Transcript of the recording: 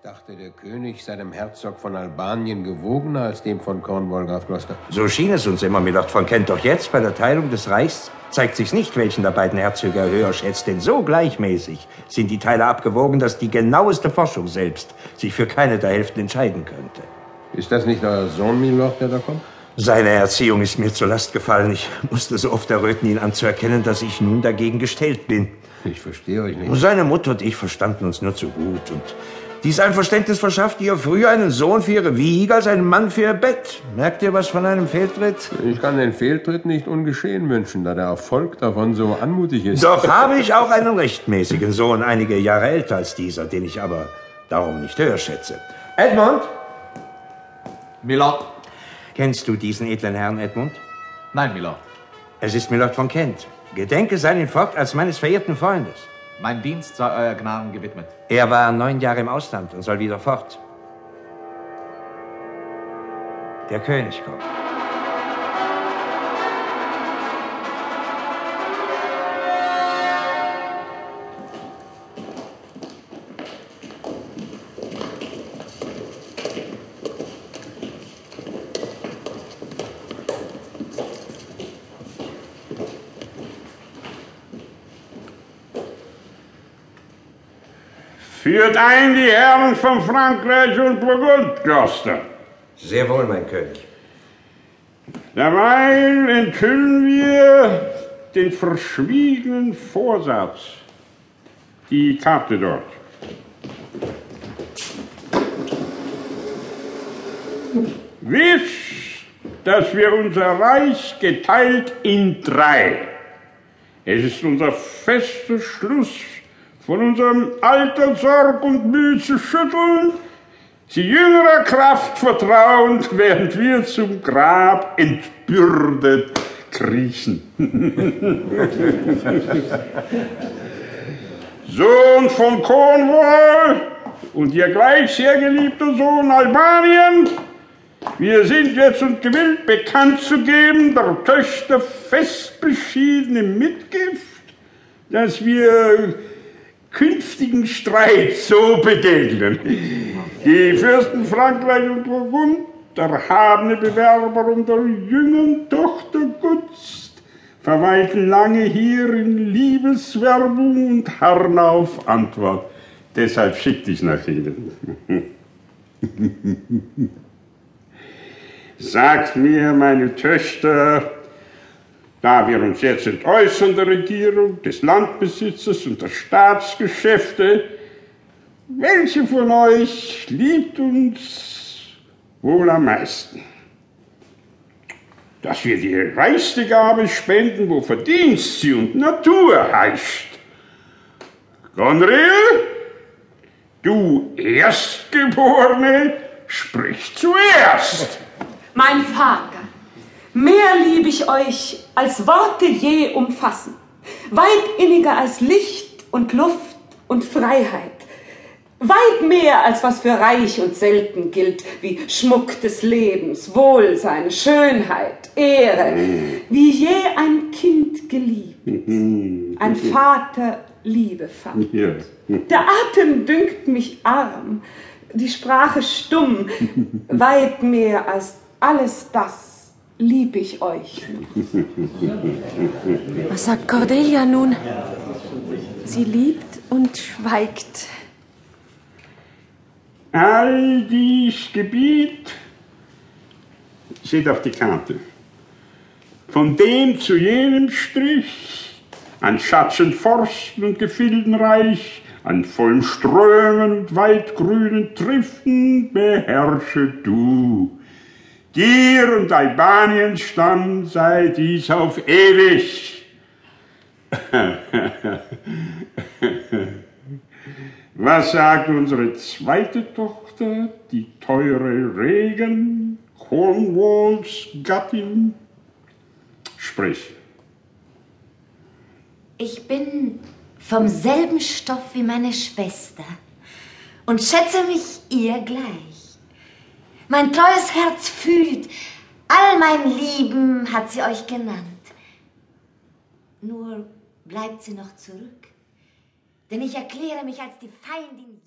Ich dachte, der König sei dem Herzog von Albanien gewogener als dem von Cornwall, Graf Gloucester. So schien es uns immer, Milord von Kent. Doch jetzt, bei der Teilung des Reichs, zeigt sich nicht, welchen der beiden Herzöge er höher schätzt. Denn so gleichmäßig sind die Teile abgewogen, dass die genaueste Forschung selbst sich für keine der Hälften entscheiden könnte. Ist das nicht euer Sohn, Milord, der da kommt? Seine Erziehung ist mir zur Last gefallen. Ich musste so oft erröten, ihn anzuerkennen, dass ich nun dagegen gestellt bin. Ich verstehe euch nicht. Seine Mutter und ich verstanden uns nur zu gut. Und dies Einverständnis verschaffte ihr früher einen Sohn für ihre Wiege als einen Mann für ihr Bett. Merkt ihr was von einem Fehltritt? Ich kann den Fehltritt nicht ungeschehen wünschen, da der Erfolg davon so anmutig ist. Doch habe ich auch einen rechtmäßigen Sohn, einige Jahre älter als dieser, den ich aber darum nicht höher schätze. Edmund? Milord? Kennst du diesen edlen Herrn, Edmund? Nein, Milord. Es ist Milord von Kent. Gedenke seinen fort als meines verehrten Freundes. Mein Dienst sei euer Gnaden gewidmet. Er war neun Jahre im Ausland und soll wieder fort. Der König kommt. Führt ein die Herren von Frankreich und Burgund, Kloster. Sehr wohl, mein König. Derweil enthüllen wir den verschwiegenen Vorsatz. Die Karte dort. Wisst, dass wir unser Reich geteilt in drei. Es ist unser fester Schluss, von unserem alter Sorg und Mühe schütteln, sie jüngerer Kraft vertrauend, während wir zum Grab entbürdet kriechen. Sohn von Cornwall und ihr gleich sehr geliebter Sohn Albanien, wir sind jetzt und gewillt bekannt zu geben, der Töchter fest beschiedene Mitgift, dass wir künftigen Streit so begegnen. Die Fürsten Frankreich und Burgund, erhabene Bewerber der jüngeren Tochter Gunst, verweilten lange hier in Liebeswerbung und harren auf Antwort. Deshalb schickte ich nach Ihnen. Sagt mir, meine Töchter, da wir uns jetzt entäußern der Regierung, des Landbesitzes und der Staatsgeschäfte, welche von euch liebt uns wohl am meisten? Dass wir die reichste Gabe spenden, wo Verdienst sie und Natur heischt. Gonril, du Erstgeborene, sprich zuerst. Mein Vater, mehr liebe ich euch, als Worte je umfassen, weit inniger als Licht und Luft und Freiheit, weit mehr als was für reich und selten gilt, wie Schmuck des Lebens, Wohlsein, Schönheit, Ehre, wie je ein Kind geliebt, ein Vater Liebe fand. Der Atem dünkt mich arm, die Sprache stumm, weit mehr als alles das lieb ich euch. Was sagt Cordelia nun? Sie liebt und schweigt. All dies Gebiet steht auf die Karte. Von dem zu jenem Strich, an Schatzen, Forsten und Gefilden reich, an vollen Strömen und weitgrünen Triften beherrsche du. Dir und Albaniens Stamm sei dies auf ewig. Was sagt unsere zweite Tochter, die teure Regen, Cornwalls Gattin? Sprich. Ich bin vom selben Stoff wie meine Schwester und schätze mich ihr gleich. Mein treues Herz fühlt, all mein Lieben hat sie euch genannt. Nur bleibt sie noch zurück, denn ich erkläre mich als die Feindin.